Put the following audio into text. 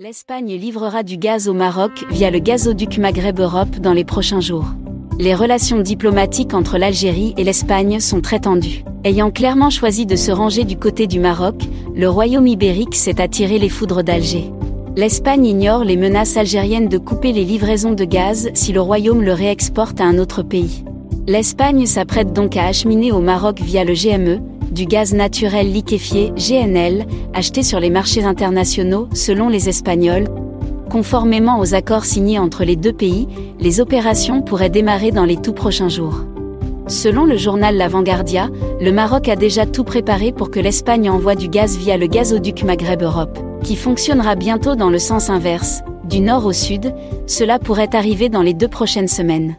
L'Espagne livrera du gaz au Maroc via le gazoduc Maghreb Europe dans les prochains jours. Les relations diplomatiques entre l'Algérie et l'Espagne sont très tendues. Ayant clairement choisi de se ranger du côté du Maroc, le royaume ibérique s'est attiré les foudres d'Alger. L'Espagne ignore les menaces algériennes de couper les livraisons de gaz si le royaume le réexporte à un autre pays. L'Espagne s'apprête donc à acheminer au Maroc via le GME, du gaz naturel liquéfié GNL, acheté sur les marchés internationaux, selon les Espagnols. Conformément aux accords signés entre les deux pays, les opérations pourraient démarrer dans les tout prochains jours. Selon le journal La Vanguardia, le Maroc a déjà tout préparé pour que l'Espagne envoie du gaz via le gazoduc Maghreb Europe, qui fonctionnera bientôt dans le sens inverse, du nord au sud, cela pourrait arriver dans les deux prochaines semaines.